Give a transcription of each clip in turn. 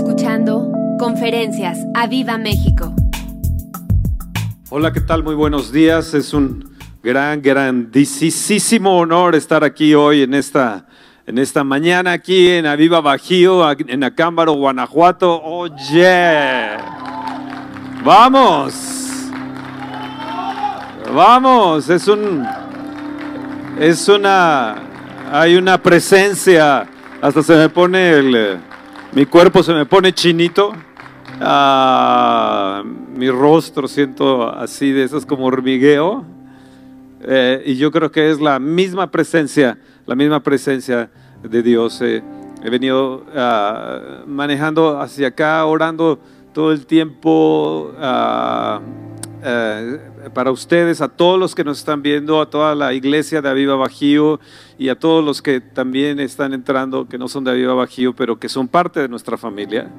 escuchando Conferencias a Viva México. Hola, ¿qué tal? Muy buenos días. Es un gran, grandísimo honor estar aquí hoy en esta, en esta mañana, aquí en Aviva Bajío, en Acámbaro, Guanajuato. Oye, vamos, vamos, es un, es una, hay una presencia, hasta se me pone el mi cuerpo se me pone chinito. Ah, mi rostro siento así de esas como hormigueo. Eh, y yo creo que es la misma presencia, la misma presencia de Dios. Eh, he venido ah, manejando hacia acá, orando todo el tiempo. Ah, eh, para ustedes, a todos los que nos están viendo, a toda la iglesia de Aviva Bajío y a todos los que también están entrando, que no son de Aviva Bajío, pero que son parte de nuestra familia.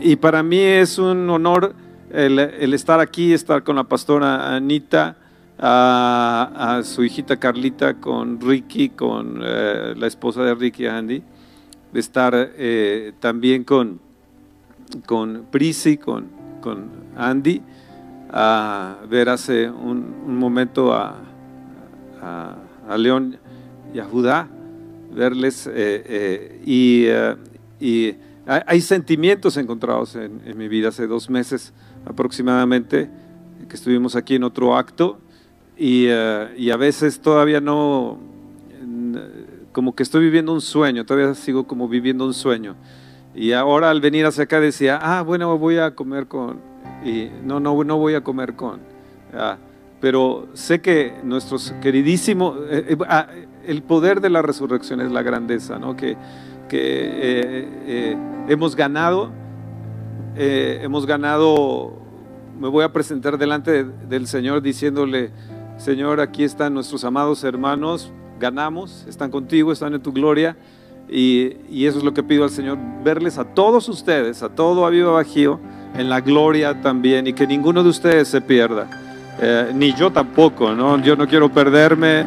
Y para mí es un honor el, estar aquí, estar con la pastora Anita, a, su hijita Carlita, con Ricky, con eh, la esposa de Ricky, Andy, de estar eh, también con, con Prisi, con, con Andy a ver hace un, momento a, a, León y a Judá, verles eh, eh, y, eh, y, hay sentimientos encontrados en, mi vida hace dos meses aproximadamente que estuvimos aquí en otro acto y, y a veces todavía no, como que estoy viviendo un sueño, todavía sigo como viviendo un sueño. Y ahora al venir hacia acá decía, ah, bueno, voy a comer con, y no, no, no voy a comer con. pero sé que nuestros queridísimos, eh, eh, ah, el poder de la resurrección es la grandeza, ¿no? que, que eh, hemos ganado, hemos ganado, me voy a presentar delante del Señor diciéndole, Señor, aquí están nuestros amados hermanos, ganamos, están contigo, están en tu gloria. Y, y, eso es lo que pido al Señor, verles a todos ustedes, a todo Aviva Bajío, en la gloria también y que ninguno de ustedes se pierda. Eh, ni yo tampoco, ¿no? Yo no quiero perderme,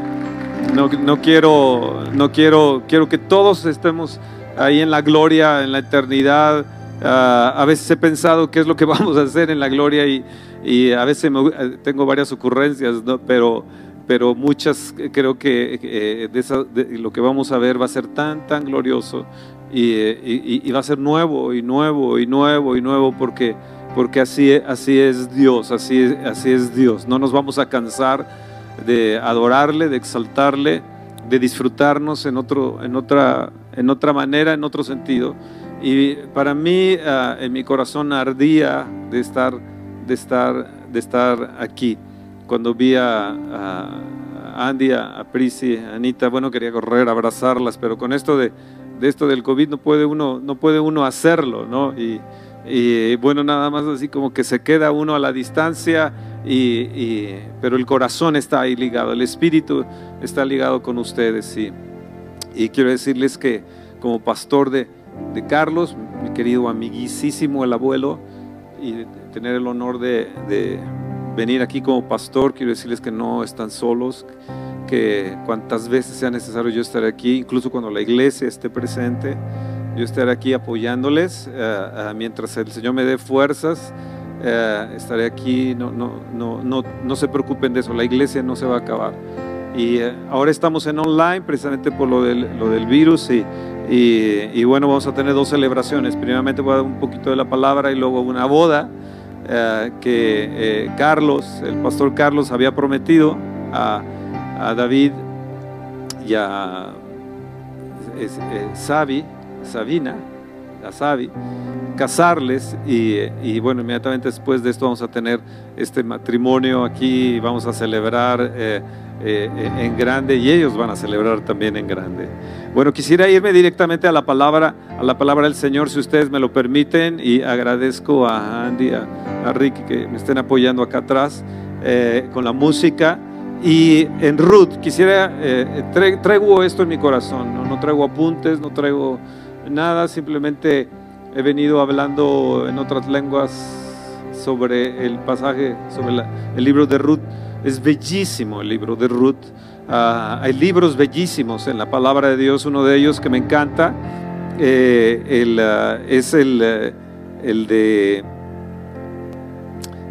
no, no, quiero, no quiero, quiero que todos estemos ahí en la gloria, en la eternidad. Ah, a veces he pensado qué es lo que vamos a hacer en la gloria y, y a veces eh, tengo varias ocurrencias, pero, pero muchas creo que eh, de, lo que vamos a ver va a ser tan, tan glorioso y, va a ser nuevo y nuevo y nuevo y nuevo porque, porque así, así es Dios, así, así es Dios. No nos vamos a cansar de adorarle, de exaltarle, de disfrutarnos en, otro, en, otra, en otra manera, en otro sentido. Y para mí, ah, en mi corazón ardía de estar, de estar, de estar aquí. Cuando vi a, a Andy, a, a Prisi, a Anita, bueno, quería correr, abrazarlas, pero con esto de, de esto del COVID no puede uno, no puede uno hacerlo, ¿no? Y, bueno, nada más así como que se queda uno a la distancia, y, pero el corazón está ahí ligado, el espíritu está ligado con ustedes. Y, y quiero decirles que como pastor de, de Carlos, mi querido amiguísimo el abuelo, y tener el honor de, de venir aquí como pastor, quiero decirles que no están solos que cuantas veces sea necesario yo estaré aquí, incluso cuando la iglesia esté presente, yo estaré aquí apoyándoles eh, eh, mientras el Señor me dé fuerzas. Eh, estaré aquí, no, no, no, no, no se preocupen de eso, la iglesia no se va a acabar. Y ahora estamos en online precisamente por lo del, lo del virus y, y, bueno, vamos a tener dos celebraciones. Primeramente voy a dar un poquito de la palabra y luego una boda que Carlos, el pastor Carlos, había prometido a a David y a eh, Sabina, a Sabi, casarles y, bueno, inmediatamente después de esto vamos a tener este matrimonio aquí, vamos a celebrar eh, eh, en grande y ellos van a celebrar también en grande. Bueno, quisiera irme directamente a la palabra, a la palabra del Señor, si ustedes me lo permiten, y agradezco a Andy, a, a Ricky que me estén apoyando acá atrás con la música. Y en Ruth, quisiera, eh, traigo esto en mi corazón, ¿no? traigo apuntes, no traigo nada, simplemente he venido hablando en otras lenguas sobre el pasaje, sobre el libro de Ruth. Es bellísimo el libro de Ruth. Ah, hay libros bellísimos en la palabra de Dios, uno de ellos que me encanta eh, ah, es el, el de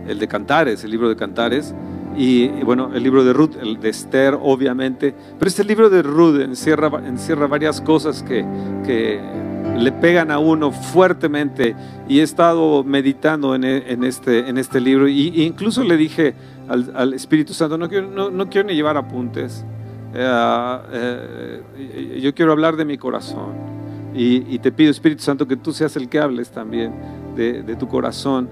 el de Cantares, el libro de Cantares, y, bueno, el libro de Ruth, el de Esther, obviamente, pero este libro de Ruth encierra, encierra varias cosas que, que le pegan a uno fuertemente. Y he estado meditando en, en este, en este libro. Y, incluso le dije al, al Espíritu Santo, no quiero, no, no quiero ni llevar apuntes, eh, eh, yo quiero hablar de mi corazón. Y, te pido Espíritu Santo que tú seas el que hables también de, de tu corazón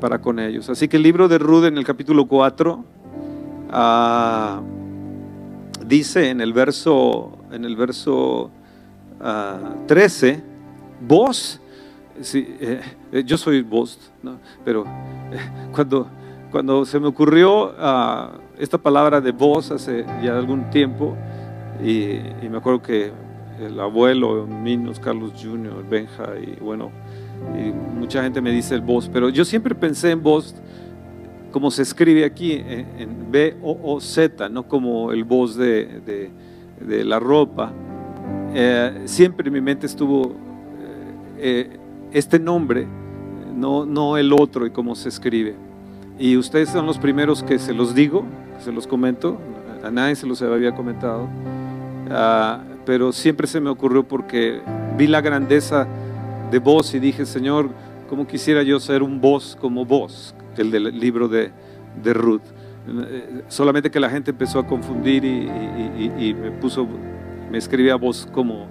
para, con ellos. Así que el libro de Ruth en el capítulo 4 ah, dice en el verso, en el verso 13, ah, vos, eh, eh, yo soy vos, pero eh, cuando, cuando se me ocurrió ah, esta palabra de vos hace ya algún tiempo, y, me acuerdo que el abuelo, Minos, Carlos Jr., Benja, y bueno, y mucha gente me dice el vos, pero yo siempre pensé en vos como se escribe aquí, en, B-O-O-Z, no como el voz de, de la ropa. Eh, siempre en mi mente estuvo eh, eh, este nombre, no, no el otro y cómo se escribe. Y ustedes son los primeros que se los digo, se los comento, a nadie se los había comentado, ah, pero siempre se me ocurrió porque vi la grandeza de vos y dije, Señor, ¿cómo quisiera yo ser un voz como vos, el del libro de, de Ruth? Solamente que la gente empezó a confundir y me puso me escribía voz como,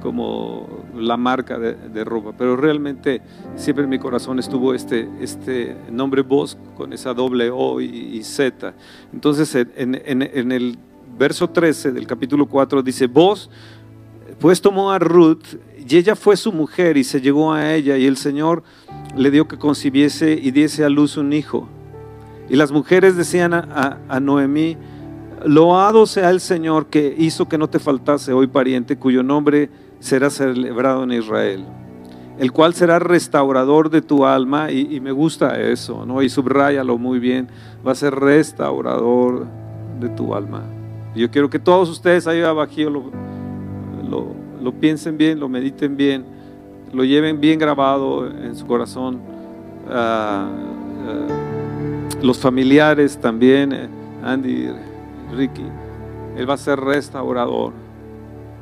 como la marca de, ropa, pero realmente siempre en mi corazón estuvo este, este nombre voz con esa doble O y, Z. Entonces en, en, el verso 13 del capítulo 4 dice, vos pues tomó a Ruth y ella fue su mujer y se llegó a ella y el Señor le dio que concibiese y diese a luz un hijo. Y las mujeres decían a, Noemí, Loado sea el Señor que hizo que no te faltase hoy pariente, cuyo nombre será celebrado en Israel, el cual será restaurador de tu alma, y, me gusta eso, ¿no? Y subrayalo muy bien, va a ser restaurador de tu alma. Yo quiero que todos ustedes ahí abajo lo, piensen bien, lo mediten bien, lo lleven bien grabado en su corazón. Ah, ah, los familiares también, eh, Andy Ricky, Él va a ser restaurador.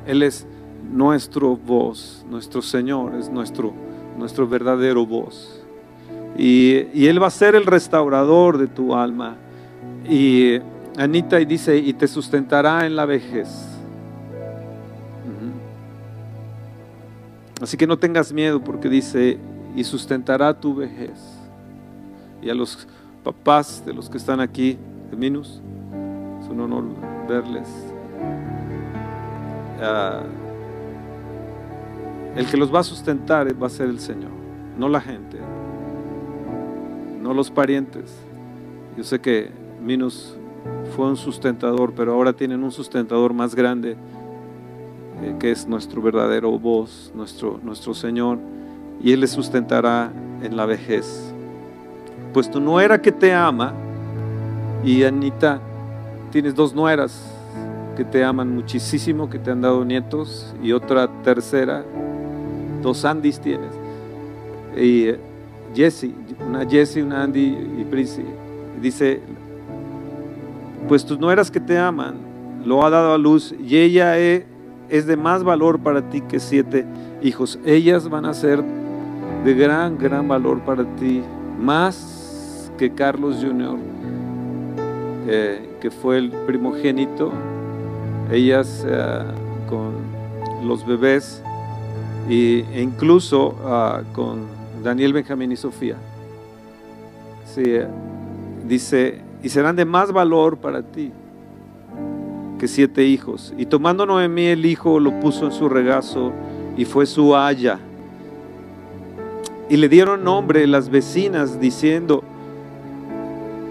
Él es nuestro voz, nuestro Señor, es nuestro, nuestro verdadero voz. Y, Él va a ser el restaurador de tu alma. Y Anita y dice, y te sustentará en la vejez. Así que no tengas miedo porque dice, y sustentará tu vejez. Y a los papás de los que están aquí, Minus, un honor verles. Ah, el que los va a sustentar va a ser el Señor, no la gente, no los parientes. Yo sé que Minus fue un sustentador, pero ahora tienen un sustentador más grande, eh, que es nuestro verdadero voz, nuestro, nuestro Señor, y Él les sustentará en la vejez. Pues tu nuera que te ama, y Anita, tienes dos nueras que te aman muchísimo, que te han dado nietos, y otra tercera, dos Andys tienes. Y eh, Jessie, una Jessie, una Andy y Prissy. Dice, pues tus nueras que te aman, lo ha dado a luz y ella es, es de más valor para ti que siete hijos. Ellas van a ser de gran, gran valor para ti, más que Carlos Jr que fue el primogénito, ellas eh, con los bebés e incluso ah, con Daniel, Benjamín y Sofía. Sí, dice, y serán de más valor para ti que siete hijos. Y tomando Noemí el hijo, lo puso en su regazo y fue su haya. Y le dieron nombre las vecinas diciendo,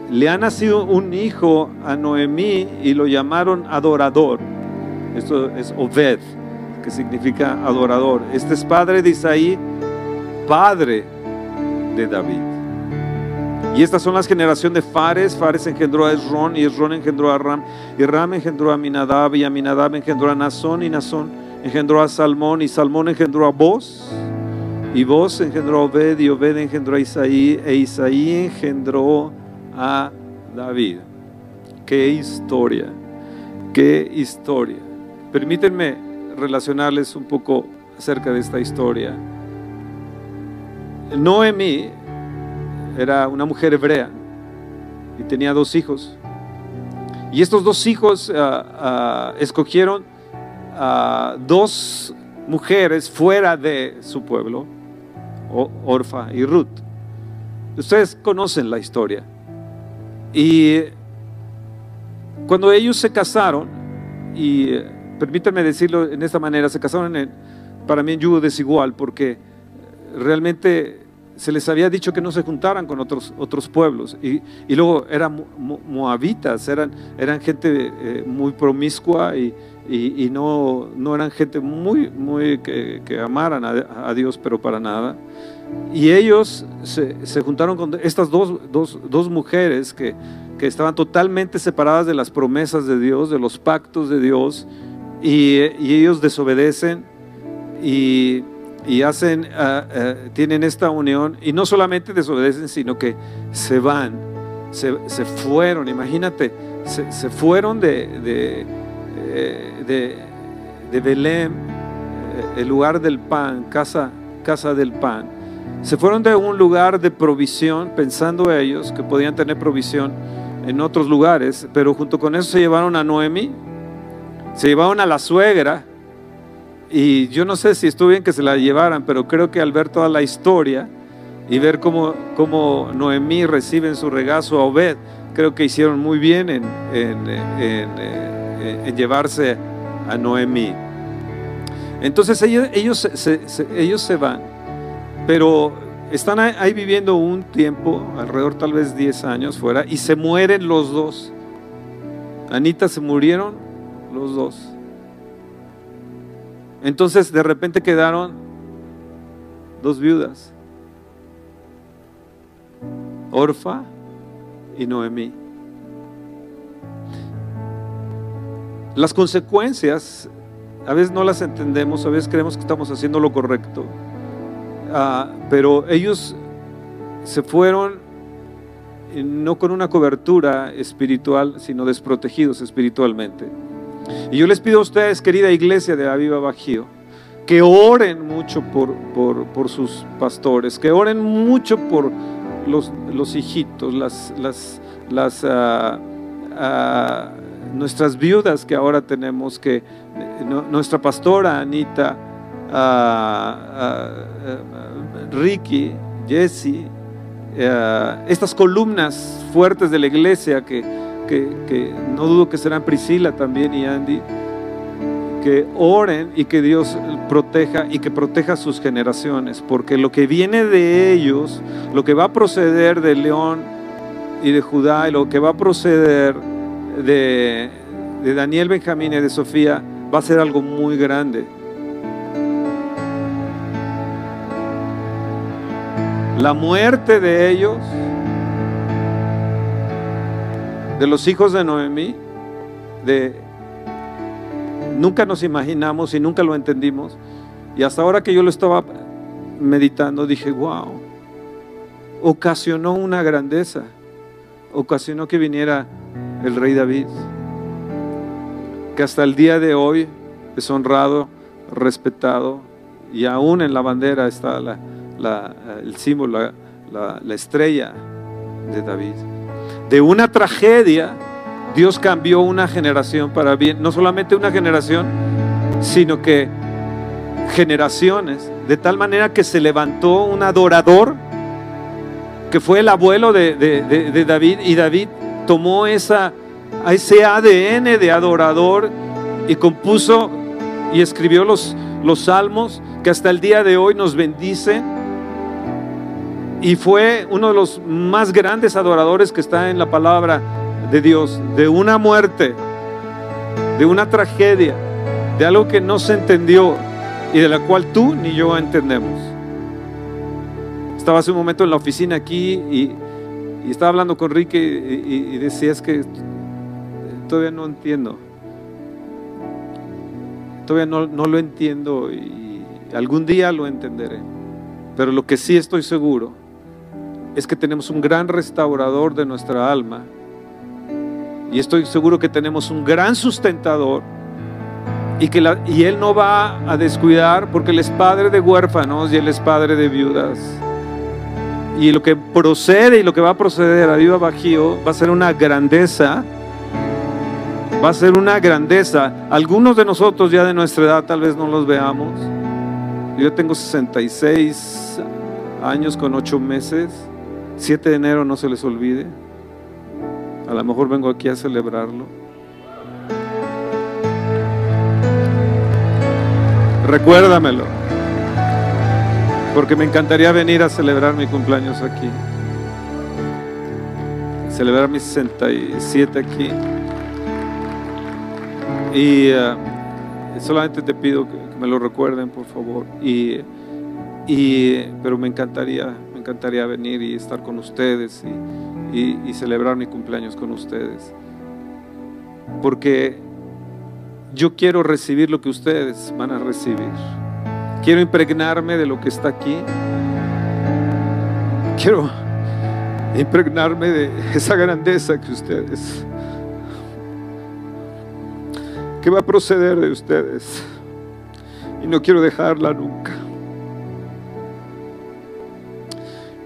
le ha nacido un hijo a Noemí y lo llamaron adorador. Esto es Obed, que significa adorador. Este es padre de Isaí, padre de David. Y estas son las generaciones de Fares. Fares engendró a Esrón y Esrón engendró a Ram. Y Ram engendró a Minadab y Aminadab engendró a Nazón y Nazón engendró a Salmón y Salmón engendró a Boz. Y vos engendró a Obed y Obed engendró a Isaí e Isaí engendró a David. Qué historia, qué historia. Permítanme relacionarles un poco acerca de esta historia. Noemí era una mujer hebrea y tenía dos hijos. Y estos dos hijos ah, ah, escogieron a dos mujeres fuera de su pueblo, Orfa y Ruth. Ustedes conocen la historia. Y cuando ellos se casaron, y permítanme decirlo en esta manera, se casaron en, para mí en yugo desigual, porque realmente se les había dicho que no se juntaran con otros, otros pueblos. Y, luego eran moabitas, eran, eran gente eh, muy promiscua y, y, no, no eran gente muy, muy que, amaran a, Dios, pero para nada. Y ellos se, se juntaron con estas dos, dos, dos mujeres que, que, estaban totalmente separadas de las promesas de Dios, de los pactos de Dios, y, y ellos desobedecen y y hacen, ah, ah, tienen esta unión y no solamente desobedecen, sino que se van, se, fueron, imagínate, se, fueron de, de, eh, de, Belén, eh, el lugar del pan, casa, casa del pan. Se fueron de un lugar de provisión, pensando ellos que podían tener provisión en otros lugares, pero junto con eso se llevaron a Noemi, se llevaron a la suegra, y yo no sé si estuvo bien que se la llevaran, pero creo que al ver toda la historia y ver cómo, cómo Noemí recibe en su regazo a Obed, creo que hicieron muy bien en, en, llevarse a Noemí. Entonces ellos, ellos, ellos se van, pero están ahí viviendo un tiempo, alrededor tal vez 10 años fuera, y se mueren los dos. Anita se murieron los dos. Entonces de repente quedaron dos viudas, Orfa y Noemí. Las consecuencias a veces no las entendemos, a veces creemos que estamos haciendo lo correcto, ah, pero ellos se fueron no con una cobertura espiritual, sino desprotegidos espiritualmente. Y yo les pido a ustedes, querida iglesia de Aviva Bajío, que oren mucho por, por, sus pastores, que oren mucho por los, los hijitos, las, las, ah, ah, nuestras viudas que ahora tenemos, que nuestra pastora Anita, uh, Ricky, Jesse, estas columnas fuertes de la iglesia que que, no dudo que serán Priscila también y Andy, que oren y que Dios proteja y que proteja sus generaciones, porque lo que viene de ellos, lo que va a proceder de León y de Judá, y lo que va a proceder de, de Daniel, Benjamín y de Sofía, va a ser algo muy grande. La muerte de ellos de los hijos de Noemí, de nunca nos imaginamos y nunca lo entendimos. Y hasta ahora que yo lo estaba meditando, dije, wow, ocasionó una grandeza, ocasionó que viniera el rey David, que hasta el día de hoy es honrado, respetado, y aún en la bandera está el símbolo, la estrella de David. De una tragedia, Dios cambió una generación para bien. No solamente una generación, sino que generaciones. De tal manera que se levantó un adorador, que fue el abuelo de, David, y David tomó esa, ese ADN de adorador y compuso y escribió los, los salmos que hasta el día de hoy nos bendicen y fue uno de los más grandes adoradores que está en la palabra de Dios, de una muerte, de una tragedia, de algo que no se entendió y de la cual tú ni yo entendemos. Estaba hace un momento en la oficina aquí y, estaba hablando con Ricky y, y, decía es que todavía no entiendo. Todavía no, no lo entiendo y algún día lo entenderé. Pero lo que sí estoy seguro es que tenemos un gran restaurador de nuestra alma. Y estoy seguro que tenemos un gran sustentador. Y, que y Él no va a descuidar porque Él es padre de huérfanos y Él es padre de viudas. Y lo que procede y lo que va a proceder a Viva Bajío va a ser una grandeza. Va a ser una grandeza. Algunos de nosotros ya de nuestra edad tal vez no los veamos. Yo tengo 66 años con 8 meses. 7 de enero no se les olvide. A lo mejor vengo aquí a celebrarlo. Recuérdamelo. Porque me encantaría venir a celebrar mi cumpleaños aquí. Celebrar mis 67 aquí. Y uh, solamente te pido que, me lo recuerden, por favor. Y, y, pero me encantaría, encantaría venir y estar con ustedes y, y celebrar mi cumpleaños con ustedes. Porque yo quiero recibir lo que ustedes van a recibir. Quiero impregnarme de lo que está aquí. Quiero impregnarme de esa grandeza que ustedes, que va a proceder de ustedes. Y no quiero dejarla nunca.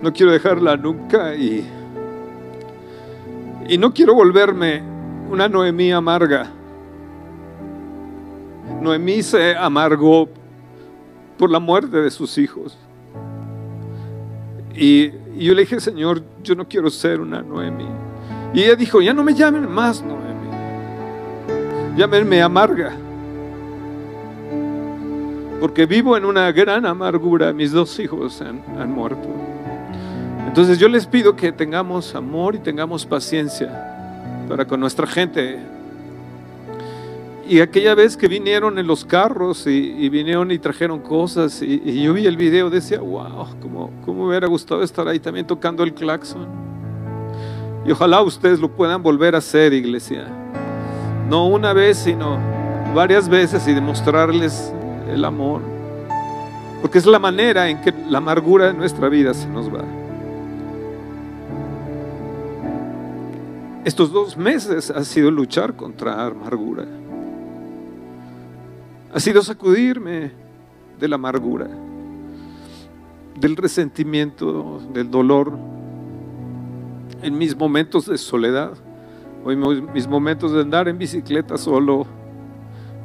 No quiero dejarla nunca y, y no quiero volverme una Noemí amarga. Noemí se amargó por la muerte de sus hijos. Y, yo le dije, Señor, yo no quiero ser una Noemi. Y ella dijo, ya no me llamen más Noemi. Llámenme amarga. Porque vivo en una gran amargura. Mis dos hijos han, han muerto. Entonces yo les pido que tengamos amor y tengamos paciencia para con nuestra gente y aquella vez que vinieron en los carros y, vinieron y trajeron cosas y, y, yo vi el video, decía, wow, como, como me hubiera gustado estar ahí también tocando el claxon. Y ojalá ustedes lo puedan volver a hacer, iglesia. No una vez, sino varias veces y demostrarles el amor. Porque es la manera en que la amargura de nuestra vida se nos va. Estos dos meses ha sido luchar contra amargura ha sido sacudirme de la amargura, del resentimiento, del dolor, en mis momentos de soledad, o en mis momentos de andar en bicicleta solo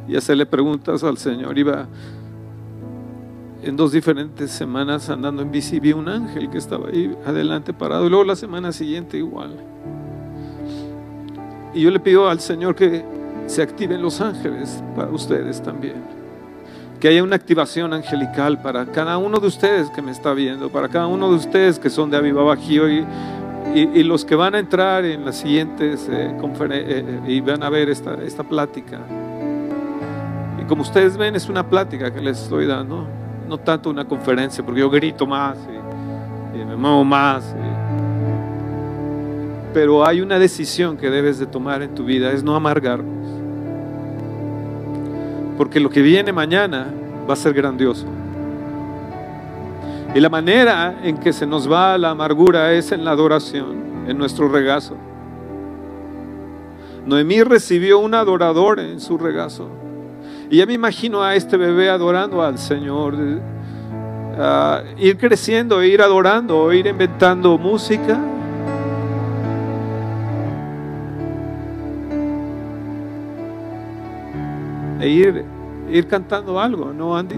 y hacerle preguntas al Señor. Iba en dos diferentes semanas andando en bici, vi un ángel que estaba ahí adelante parado, y luego la semana siguiente igual. Y yo le pido al Señor que se activen los ángeles para ustedes también. Que haya una activación angelical para cada uno de ustedes que me está viendo, para cada uno de ustedes que son de Aviva Bajío y, y, los que van a entrar en las siguientes eh, conferencias eh, y van a ver esta, esta plática. Y como ustedes ven, es una plática que les estoy dando, no tanto una conferencia, porque yo grito más y me muevo más. Pero hay una decisión que debes de tomar en tu vida, es no amargarnos. Porque lo que viene mañana va a ser grandioso. Y la manera en que se nos va la amargura es en la adoración, en nuestro regazo. Noemí recibió un adorador en su regazo. Y ya me imagino a este bebé adorando al Señor. Uh, ir creciendo, ir adorando, ir inventando música, e ir, ir cantando algo, ¿no, Andy?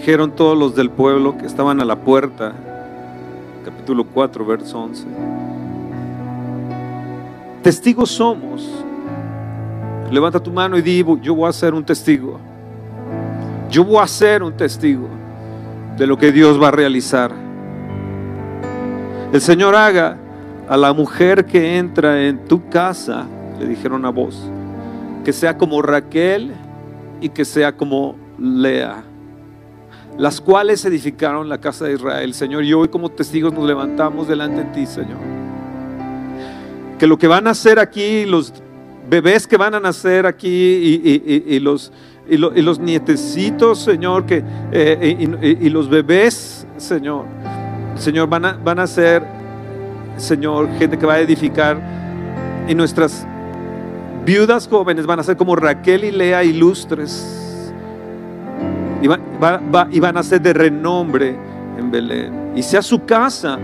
Dijeron todos los del pueblo que estaban a la puerta. Capítulo 4, verso 11. Testigos somos. Levanta tu mano y di, yo voy a ser un testigo. Yo voy a ser un testigo de lo que Dios va a realizar. El Señor haga a la mujer que entra en tu casa, le dijeron a vos, que sea como Raquel y que sea como Lea, las cuales edificaron la casa de Israel, Señor. Y hoy como testigos nos levantamos delante de ti, Señor. Que lo que van a hacer aquí, los bebés que van a nacer aquí y, los, y, los nietecitos, Señor, que, eh, y, los bebés, Señor, Señor, van a, van a ser, Señor, gente que va a edificar y nuestras viudas jóvenes van a ser como Raquel y Lea ilustres y, van a ser de renombre en Belén. Y sea su casa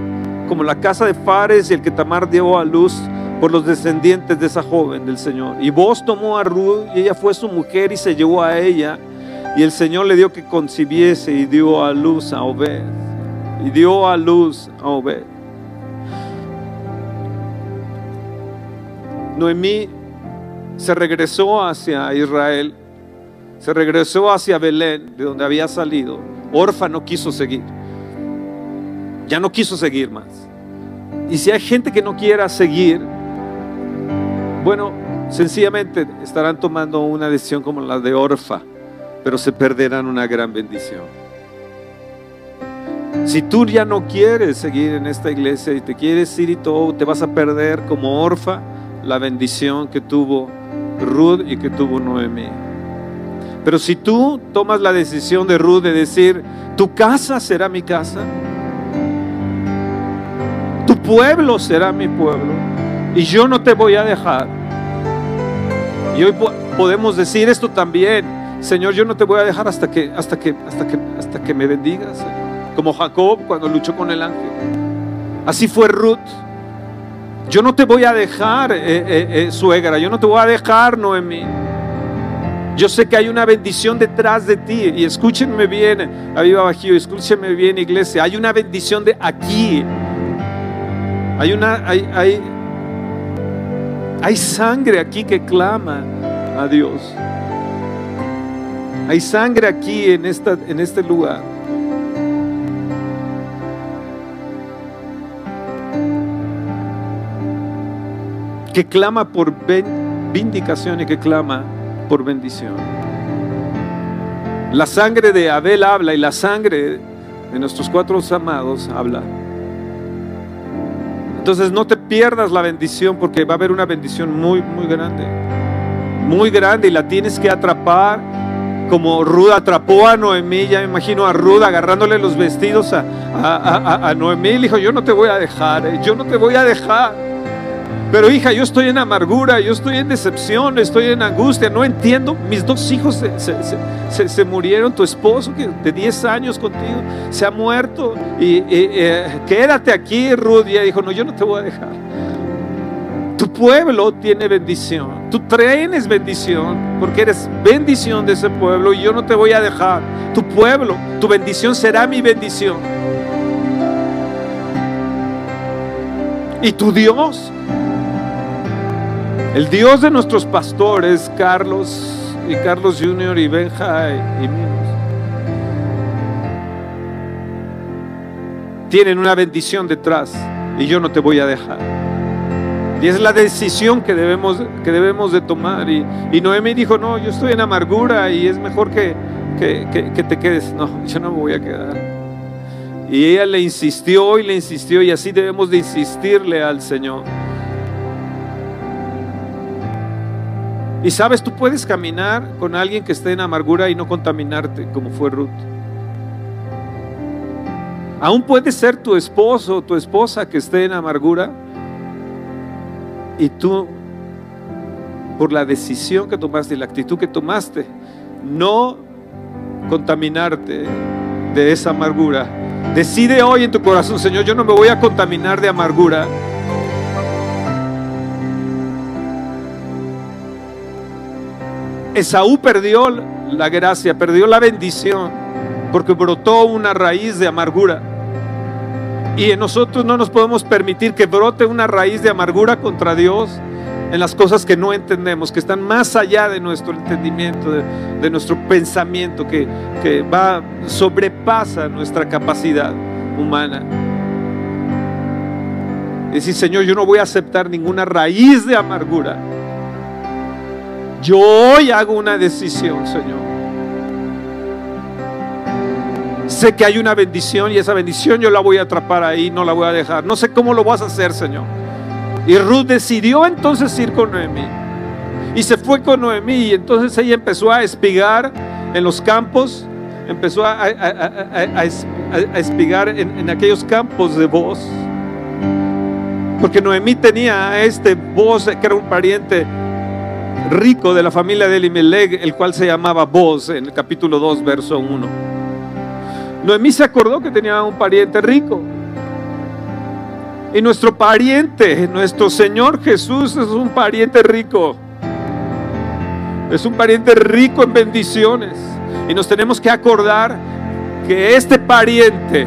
como la casa de Fares y el que Tamar dio a luz por los descendientes de esa joven del Señor. Y vos tomó a Ruth y ella fue su mujer y se llevó a ella. Y el Señor le dio que concibiese y dio a luz a Obed. Y dio a luz a Obed. Noemí se regresó hacia Israel se regresó hacia Belén, de donde había salido. Orfa no quiso seguir. Ya no quiso seguir más. Y si hay gente que no quiera seguir, bueno, sencillamente estarán tomando una decisión como la de Orfa, pero se perderán una gran bendición. Si tú ya no quieres seguir en esta iglesia y te quieres ir y todo, te vas a perder como Orfa la bendición que tuvo Ruth y que tuvo Noemí. Pero si tú tomas la decisión de Ruth de decir, tu casa será mi casa, tu pueblo será mi pueblo, y yo no te voy a dejar. Y hoy podemos decir esto también, Señor, yo no te voy a dejar hasta que, hasta que, hasta que, hasta que me bendigas, como Jacob cuando luchó con el ángel. Así fue Ruth. Yo no te voy a dejar, eh, eh, eh, suegra, yo no te voy a dejar, Noemí. Yo sé que hay una bendición detrás de ti. Y escúchenme bien, Aviva Bajío, escúchenme bien, iglesia. Hay una bendición de aquí. Hay una, hay, hay, hay sangre aquí que clama a Dios. Hay sangre aquí en, esta, en este lugar. Que clama por vindicación y que clama por bendición. La sangre de Abel habla y la sangre de nuestros cuatro amados habla. Entonces no te pierdas la bendición porque va a haber una bendición muy, muy grande. Muy grande y la tienes que atrapar como Ruda atrapó a Noemí. Ya me imagino a Ruda agarrándole los vestidos a, a, a, Noemí. Le dijo, yo no te voy a dejar, eh, yo no te voy a dejar. Pero hija, yo estoy en amargura, yo estoy en decepción, estoy en angustia, no entiendo. Mis dos hijos se, murieron, tu esposo que de 10 años contigo se ha muerto. Y, eh, quédate aquí, Ruth. Y dijo, no, yo no te voy a dejar. Tu pueblo tiene bendición, tú tienes bendición, porque eres bendición de ese pueblo y yo no te voy a dejar. Tu pueblo, tu bendición será mi bendición. Y tu Dios el Dios de nuestros pastores, Carlos y Carlos Junior y Benja y Minos, tienen una bendición detrás y yo no te voy a dejar. Y es la decisión que debemos, que debemos de tomar. Y, y Noemi dijo, no, yo estoy en amargura y es mejor que, que te quedes. No, yo no me voy a quedar. Y ella le insistió y le insistió y así debemos de insistirle al Señor. Y sabes, tú puedes caminar con alguien que esté en amargura y no contaminarte, como fue Ruth. Aún puede ser tu esposo o tu esposa que esté en amargura y tú, por la decisión que tomaste y la actitud que tomaste, no contaminarte de esa amargura. Decide hoy en tu corazón, Señor, yo no me voy a contaminar de amargura Esaú perdió la gracia, perdió la bendición, porque brotó una raíz de amargura. Y nosotros no nos podemos permitir que brote una raíz de amargura contra Dios en las cosas que no entendemos, que están más allá de nuestro entendimiento, de, nuestro pensamiento, que, que va, sobrepasa nuestra capacidad humana. Decir, Señor, yo no voy a aceptar ninguna raíz de amargura. Yo hoy hago una decisión, Señor. Sé que hay una bendición y esa bendición yo la voy a atrapar ahí, no la voy a dejar. No sé cómo lo vas a hacer, Señor. Y Ruth decidió entonces ir con Noemí. Y se fue con Noemí y entonces ella empezó a espigar en los campos, empezó a, espigar en, en, aquellos campos de voz. Porque Noemí tenía a este voz que era un pariente rico de la familia de Elimelech, el cual se llamaba Boz en el capítulo 2, verso 1. Noemí se acordó que tenía un pariente rico. Y nuestro pariente, nuestro Señor Jesús es un pariente rico. Es un pariente rico en bendiciones. Y nos tenemos que acordar que este pariente,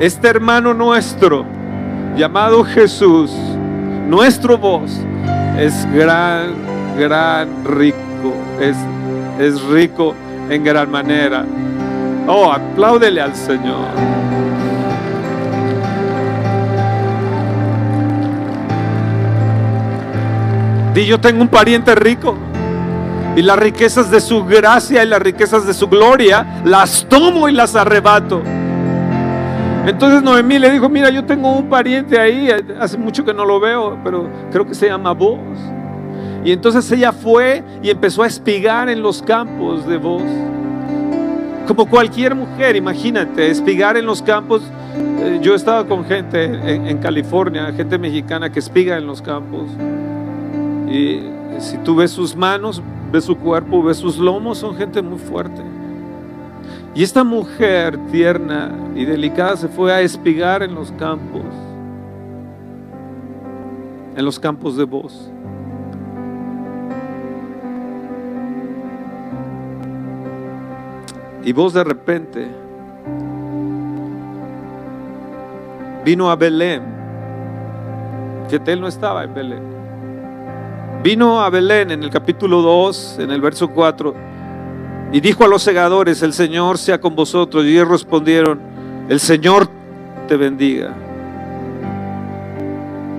este hermano nuestro, llamado Jesús, nuestro voz, es gran, gran rico. Es, es rico en gran manera. Oh, apláudele al Señor. Di, yo tengo un pariente rico. Y las riquezas de su gracia y las riquezas de su gloria las tomo y las arrebato. Entonces Noemí le dijo, mira, yo tengo un pariente ahí, hace mucho que no lo veo, pero creo que se llama Vos. Y entonces ella fue y empezó a espigar en los campos de Vos. Como cualquier mujer, imagínate, espigar en los campos. Eh, yo he estado con gente en, California, gente mexicana que espiga en los campos. Y si tú ves sus manos, ves su cuerpo, ves sus lomos, son gente muy fuerte. Y esta mujer tierna y delicada se fue a espigar en los campos, en los campos de voz. Y vos de repente vino a Belén. Que él no estaba en Belén. Vino a Belén en el capítulo 2, en el verso 4, y dijo a los segadores, el Señor sea con vosotros. Y ellos respondieron, el Señor te bendiga.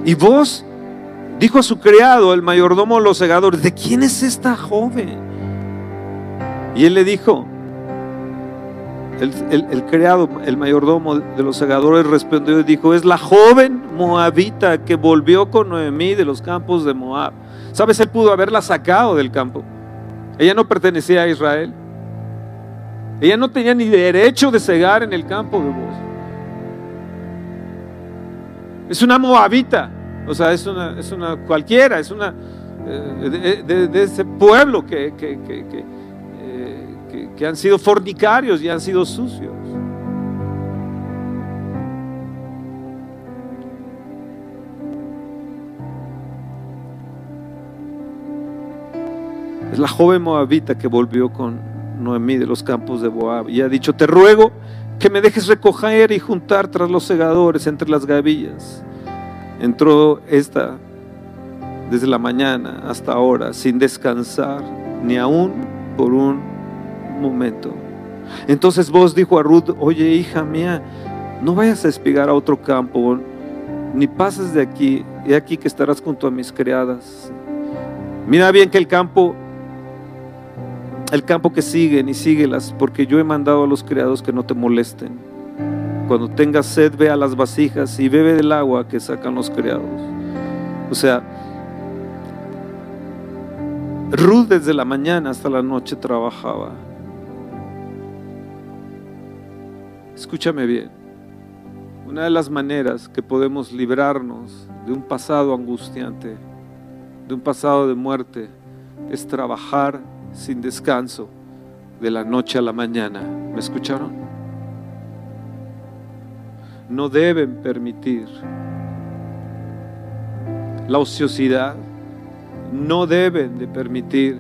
Y vos dijo a su criado, el mayordomo de los segadores, ¿de quién es esta joven? Y él le dijo, el, criado, el mayordomo de los segadores respondió y dijo, es la joven moabita que volvió con Noemí de los campos de Moab. ¿Sabes? Él pudo haberla sacado del campo. Ella no pertenecía a Israel. Ella no tenía ni derecho de cegar en el campo de vos. Es una moabita. O sea, es una, es una cualquiera, es una eh, de, ese pueblo que, que que han sido fornicarios y han sido sucios. Es la joven moabita que volvió con Noemí de los campos de Moab y ha dicho, te ruego que me dejes recoger y juntar tras los segadores entre las gavillas. Entró esta desde la mañana hasta ahora sin descansar, ni aún por un momento. Entonces vos dijo a Ruth, oye hija mía, no vayas a espigar a otro campo, ni pases de aquí, y aquí que estarás junto a mis criadas. Mira bien que el campo, el campo que siguen y síguelas, porque yo he mandado a los criados que no te molesten. Cuando tengas sed, ve a las vasijas y bebe del agua que sacan los criados. O sea, Ruth desde la mañana hasta la noche trabajaba. Escúchame bien. Una de las maneras que podemos librarnos de un pasado angustiante, de un pasado de muerte, es trabajar sin descanso de la noche a la mañana. ¿Me escucharon? No deben permitir la ociosidad, no deben de permitir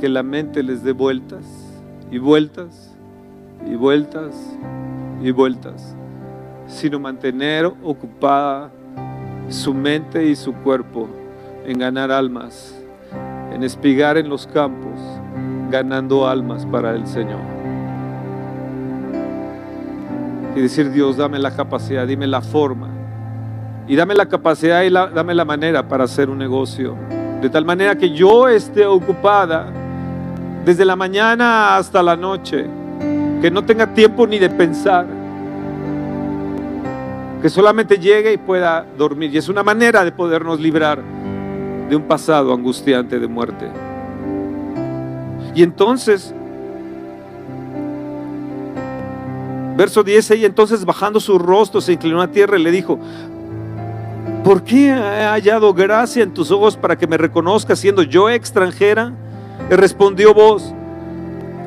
que la mente les dé vueltas y vueltas y vueltas y vueltas, sino mantener ocupada su mente y su cuerpo en ganar almas, en espigar en los campos, ganando almas para el Señor. Y decir, Dios, dame la capacidad, dime la forma. Y dame la capacidad y dame la manera para hacer un negocio. De tal manera que yo esté ocupada desde la mañana hasta la noche. Que no tenga tiempo ni de pensar. Que solamente llegue y pueda dormir. Y es una manera de podernos librar de un pasado angustiante de muerte. Y entonces, verso 10, y entonces bajando su rostro se inclinó a tierra y le dijo, ¿por qué he hallado gracia en tus ojos para que me reconozcas siendo yo extranjera? Le respondió vos,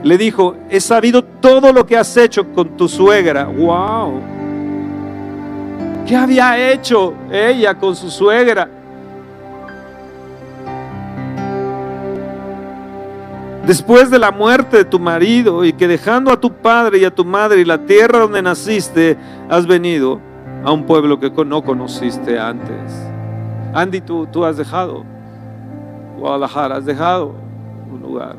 le dijo, he sabido todo lo que has hecho con tu suegra. ¡Wow! ¿Qué había hecho ella con su suegra? Después de la muerte de tu marido y que dejando a tu padre y a tu madre y la tierra donde naciste, has venido a un pueblo que no conociste antes. Andy, tú, tú has dejado Guadalajara, has dejado un lugar.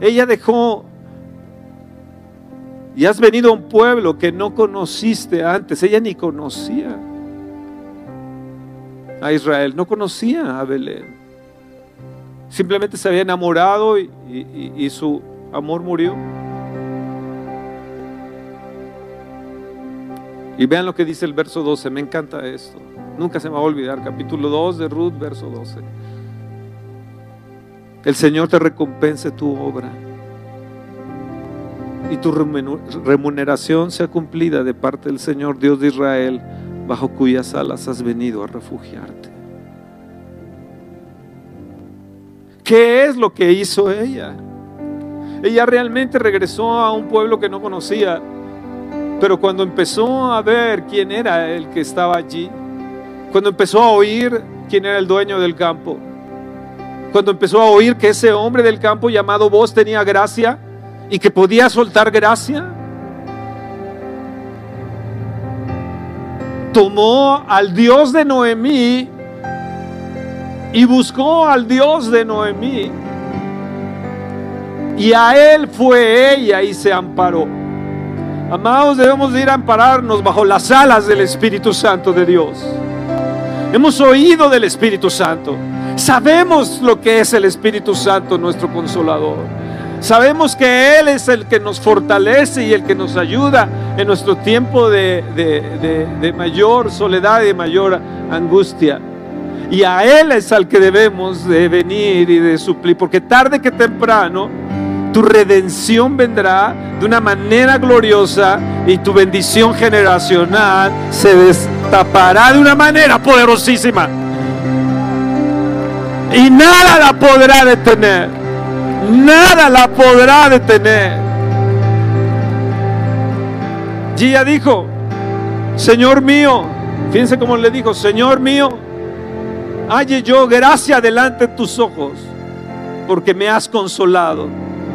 Ella dejó y has venido a un pueblo que no conociste antes. Ella ni conocía a Israel, no conocía a Belén. Simplemente se había enamorado y, su amor murió. Y vean lo que dice el verso 12, me encanta esto. Nunca se me va a olvidar, capítulo 2 de Ruth, verso 12. El Señor te recompense tu obra y tu remuneración sea cumplida de parte del Señor Dios de Israel, bajo cuyas alas has venido a refugiarte. ¿Qué es lo que hizo ella? Ella realmente regresó a un pueblo que no conocía, pero cuando empezó a ver quién era el que estaba allí, cuando empezó a oír quién era el dueño del campo, cuando empezó a oír que ese hombre del campo llamado vos tenía gracia y que podía soltar gracia, tomó al Dios de Noemí y buscó al Dios de Noemí. Y a él fue ella y se amparó. Amados, debemos ir a ampararnos bajo las alas del Espíritu Santo de Dios. Hemos oído del Espíritu Santo. Sabemos lo que es el Espíritu Santo, nuestro consolador. Sabemos que Él es el que nos fortalece y el que nos ayuda en nuestro tiempo de, de mayor soledad y de mayor angustia. Y a Él es al que debemos de venir y de suplir, porque tarde que temprano tu redención vendrá de una manera gloriosa y tu bendición generacional se destapará de una manera poderosísima. Y nada la podrá detener. Nada la podrá detener. Ella dijo, Señor mío, fíjense cómo le dijo, Señor mío, halle yo gracia delante de tus ojos, porque me has consolado,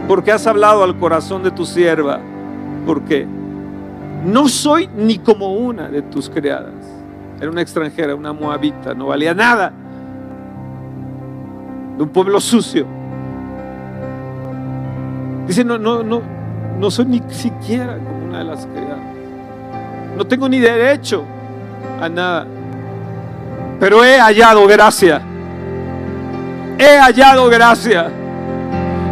porque has hablado al corazón de tu sierva, porque no soy ni como una de tus criadas. Era una extranjera, una moabita, no valía nada. De un pueblo sucio. Dice, no, no, no, no soy ni siquiera como una de las criadas. No tengo ni derecho a nada pero he hallado gracia. He hallado gracia.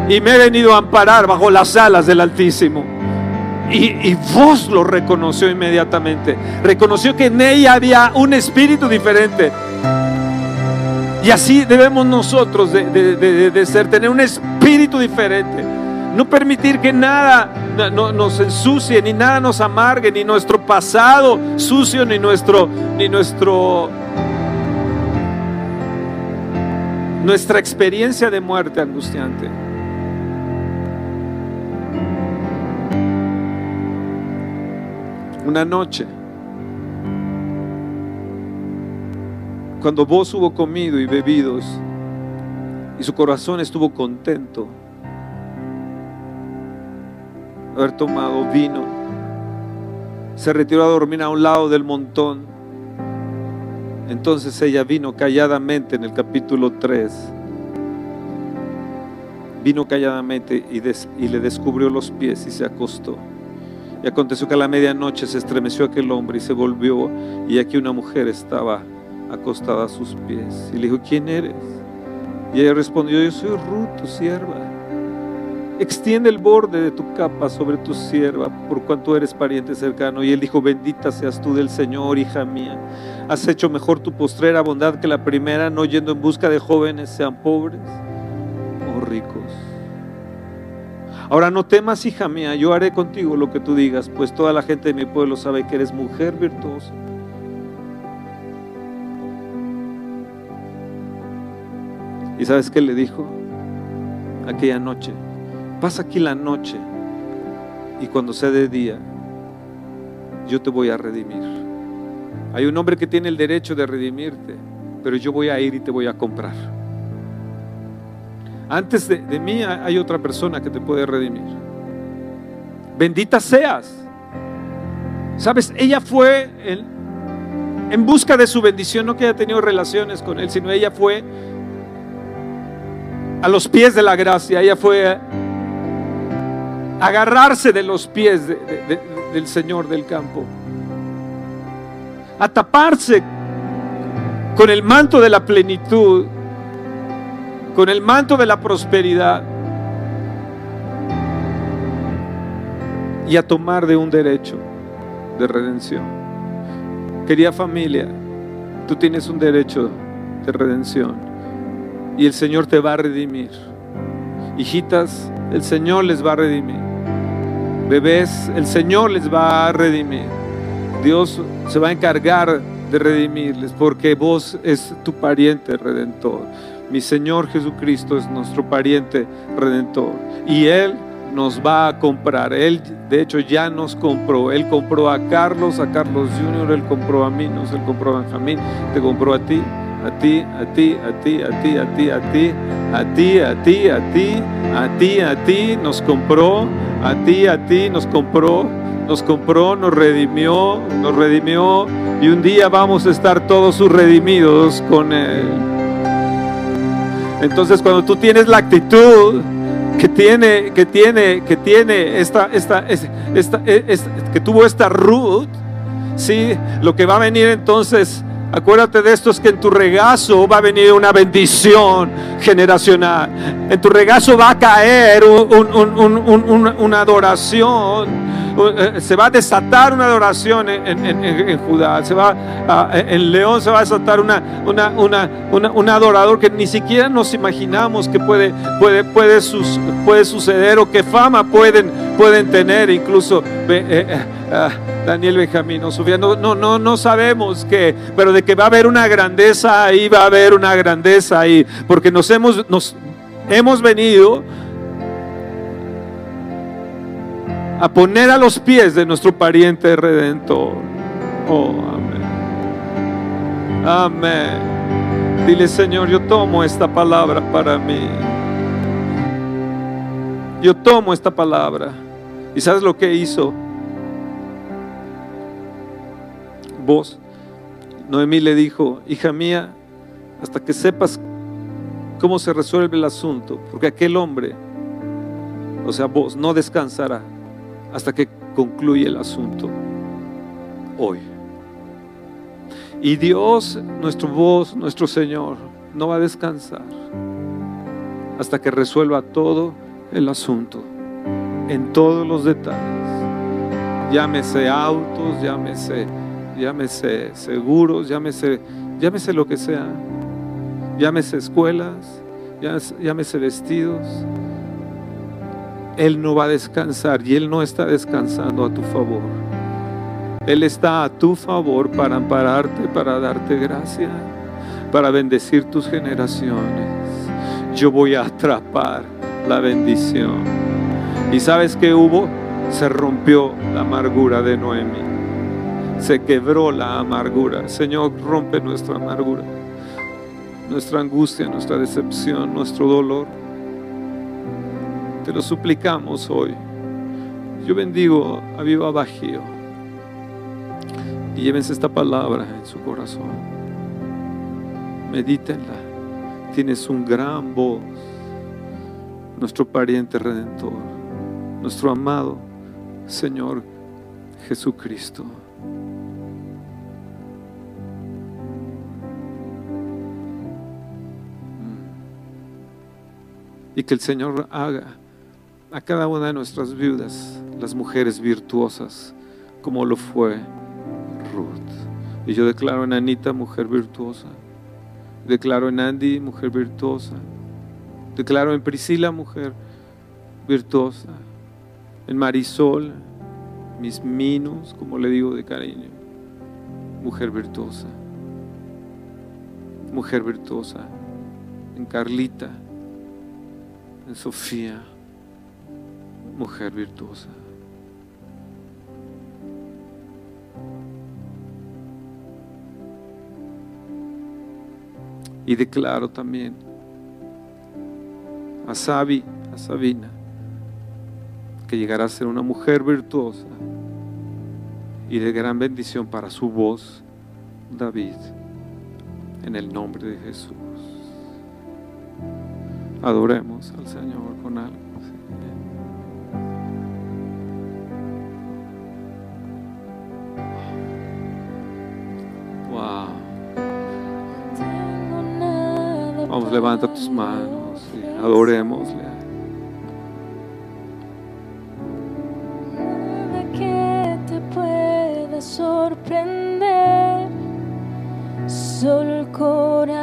Y me he venido a amparar bajo las alas del Altísimo. Y, vos lo reconoció inmediatamente. Reconoció que en ella había un espíritu diferente. Y así debemos nosotros de, ser, tener un espíritu diferente. No permitir que nada nos ensucie, ni nada nos amargue, ni nuestro pasado sucio, ni nuestro, ni nuestro nuestra experiencia de muerte angustiante. Una noche, cuando vos hubo comido y bebidos, y su corazón estuvo contento haber tomado vino, se retiró a dormir a un lado del montón entonces ella vino calladamente en el capítulo 3. Vino calladamente y, y le descubrió los pies y se acostó. Y aconteció que a la medianoche se estremeció aquel hombre y se volvió y aquí una mujer estaba acostada a sus pies. Y le dijo, ¿quién eres? Y ella respondió, yo soy Ruth, tu sierva. Extiende el borde de tu capa sobre tu sierva, por cuanto eres pariente cercano. Y él dijo, bendita seas tú del Señor, hija mía. Has hecho mejor tu postrera bondad que la primera, no yendo en busca de jóvenes, sean pobres o ricos. Ahora no temas, hija mía, yo haré contigo lo que tú digas, pues toda la gente de mi pueblo sabe que eres mujer virtuosa. ¿Y sabes qué le dijo? Aquella noche, pasa aquí la noche y cuando sea de día, yo te voy a redimir. Hay un hombre que tiene el derecho de redimirte, pero yo voy a ir y te voy a comprar. Antes de, mí hay otra persona que te puede redimir. Bendita seas. Sabes, ella fue en, en busca de su bendición, no que haya tenido relaciones con él, sino ella fue a los pies de la gracia, ella fue agarrarse de los pies del Señor del campo, a taparse con el manto de la plenitud con el manto de la prosperidad y a tomar de un derecho de redención. Querida familia, tú tienes un derecho de redención y el Señor te va a redimir. Hijitas, el Señor les va a redimir. Bebés, el Señor les va a redimir. Dios se va a encargar de redimirles porque vos es tu pariente redentor. Mi Señor Jesucristo es nuestro pariente redentor y Él nos va a comprar. Él, de hecho, ya nos compró. Él compró a Carlos, a Carlos Junior, Él compró a mí, Él compró a Benjamín, te compró a ti, a ti, a ti, a ti, a ti, a ti, a ti, a ti, a ti, a ti, a ti, a ti, nos compró, a ti, a ti, nos compró, nos compró, nos redimió, nos redimió y un día vamos a estar todos sus redimidos con Él. Entonces cuando tú tienes la actitud que tiene, que tiene, que tiene esta, esta, esta, que tuvo esta Ruth, sí, lo que va a venir entonces, acuérdate de esto es que en tu regazo va a venir una bendición generacional. En tu regazo va a caer una adoración. Eh, se va a desatar una adoración en, Judá, se va en León se va a desatar una, una, un adorador que ni siquiera nos imaginamos que puede, puede, puede, puede suceder o que fama pueden, pueden tener, incluso eh, eh, ah, Daniel Benjamín no, sabemos qué, pero de que va a haber una grandeza ahí, va a haber una grandeza ahí, porque nos hemos, hemos venido a poner a los pies de nuestro pariente redentor. Oh, amén. Amén. Dile, Señor, yo tomo esta palabra para mí. Yo tomo esta palabra. ¿Y sabes lo que hizo? Vos, Noemí le dijo, hija mía, hasta que sepas cómo se resuelve el asunto, porque aquel hombre, o sea, vos, no descansará hasta que concluye el asunto hoy. Y Dios, nuestro voz, nuestro Señor, no va a descansar hasta que resuelva todo el asunto, en todos los detalles. Llámese autos, llámese, llámese seguros, llámese, llámese lo que sea, llámese escuelas, llámese vestidos, él no va a descansar y Él no está descansando a tu favor. Él está a tu favor para ampararte, para darte gracia, para bendecir tus generaciones. Yo voy a atrapar la bendición. ¿Y sabes qué hubo? Se rompió la amargura de Noemi. Se quebró la amargura. Señor, rompe nuestra amargura, nuestra angustia, nuestra decepción, nuestro dolor te lo suplicamos hoy. Yo bendigo a Viva Bajío. Y llévense esta palabra en su corazón. Medítenla. Tienes un gran voz. Nuestro pariente redentor. Nuestro amado Señor Jesucristo. Y que el Señor haga a cada una de nuestras viudas las mujeres virtuosas, como lo fue Ruth. Y yo declaro en Anita mujer virtuosa. Declaro en Andy mujer virtuosa. Declaro en Priscila mujer virtuosa. En Marisol, mis minos, como le digo de cariño, mujer virtuosa. Mujer virtuosa. En Carlita, en Sofía, mujer virtuosa. Y declaro también a Sabi, a Sabina, que llegará a ser una mujer virtuosa y de gran bendición para su voz, David, en el nombre de Jesús. Adoremos al Señor con algo. Wow. Tengo nada Vamos, levanta tus manos y adorémosle. Nada que te pueda sorprender, solo el corazón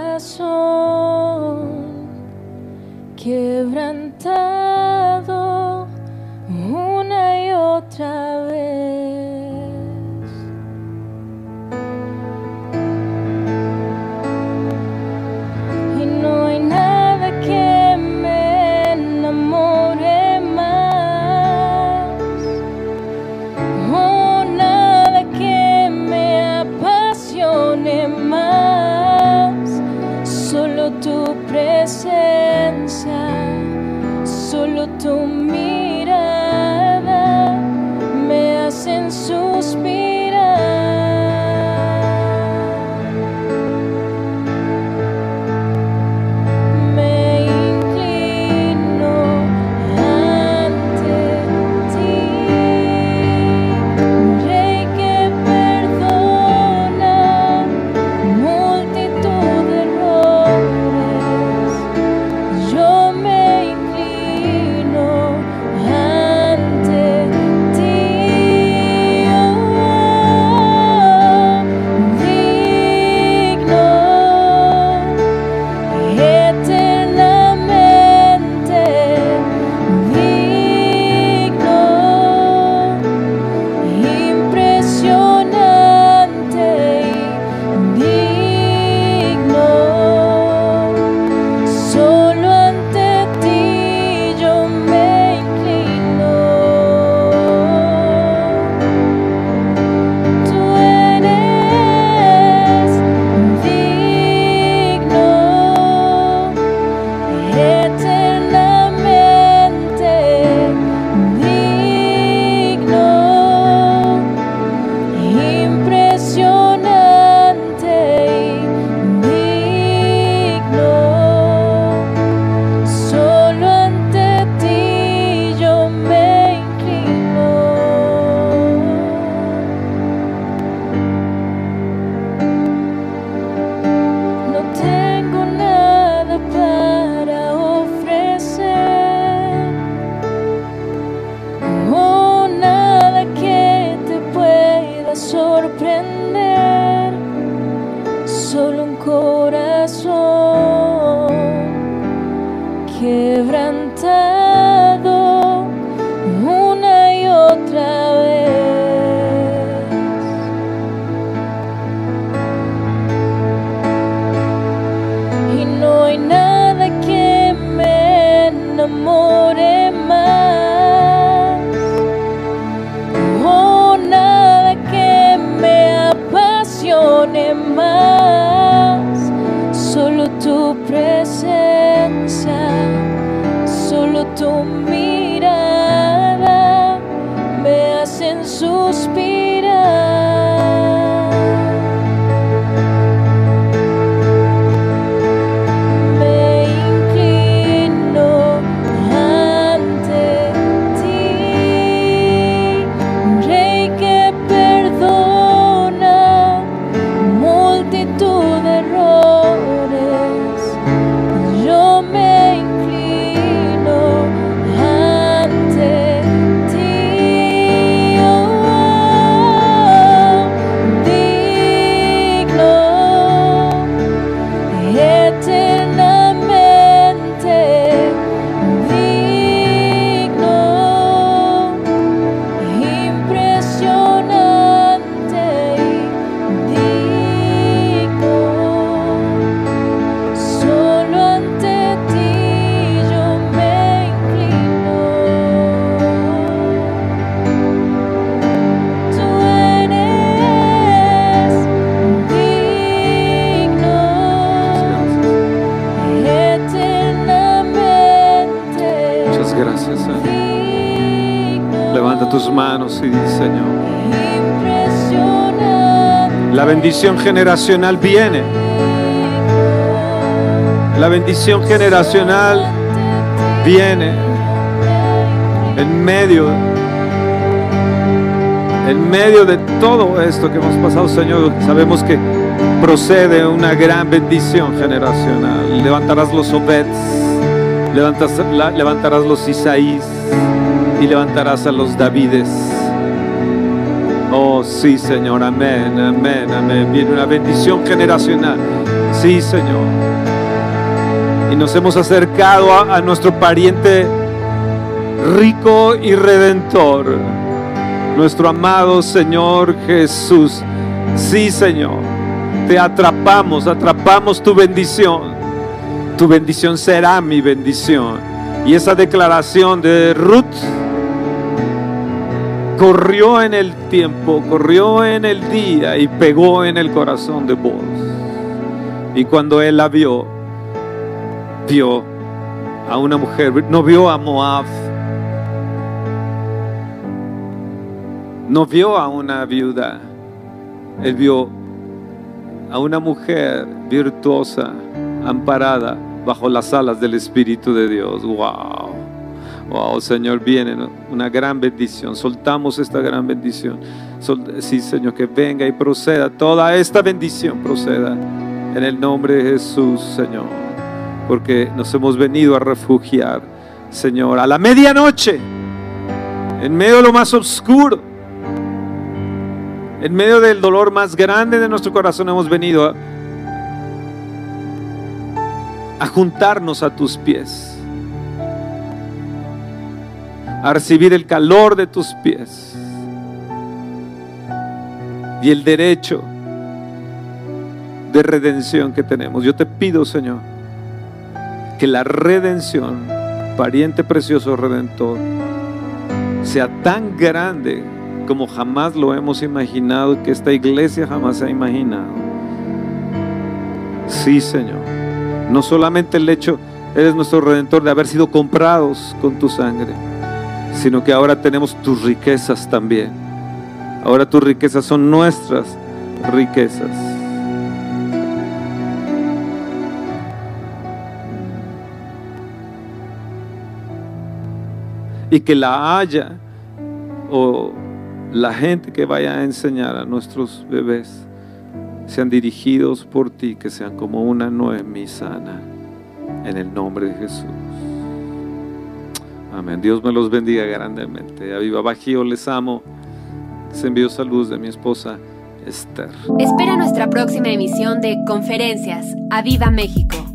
bendición generacional viene. La bendición generacional viene en medio, en medio de todo esto que hemos pasado, Señor. Sabemos que procede una gran bendición generacional. Levantarás los Obeds, levantarás los Isaís y levantarás a los Davides sí, Señor, amén, amén, amén. Viene una bendición generacional. Sí, Señor. Y nos hemos acercado a, nuestro pariente rico y redentor, nuestro amado Señor Jesús. Sí, Señor. Te atrapamos, atrapamos tu bendición. Tu bendición será mi bendición. Y esa declaración de Ruth corrió en el tiempo, corrió en el día y pegó en el corazón de vos. Y cuando él la vio, vio a una mujer, no vio a Moab, no vio a una viuda, él vio a una mujer virtuosa, amparada bajo las alas del Espíritu de Dios. ¡Wow! Oh Señor, viene una gran bendición. Soltamos esta gran bendición. Sí, Señor, que venga y proceda. Toda esta bendición proceda en el nombre de Jesús, Señor. Porque nos hemos venido a refugiar, Señor, a la medianoche, en medio de lo más oscuro, en medio del dolor más grande de nuestro corazón, hemos venido a, a juntarnos a tus pies a recibir el calor de tus pies y el derecho de redención que tenemos. Yo te pido, Señor, que la redención, pariente precioso redentor, sea tan grande como jamás lo hemos imaginado, que esta iglesia jamás ha imaginado. Sí, Señor. No solamente el hecho, eres nuestro redentor de haber sido comprados con tu sangre sino que ahora tenemos tus riquezas también. Ahora tus riquezas son nuestras riquezas. Y que la haya o la gente que vaya a enseñar a nuestros bebés sean dirigidos por ti, que sean como una Noemi sana, en el nombre de Jesús. Amén. Dios me los bendiga grandemente. A Viva Bajío les amo. Les envío saludos de mi esposa Esther. Espera nuestra próxima emisión de Conferencias. A Viva México.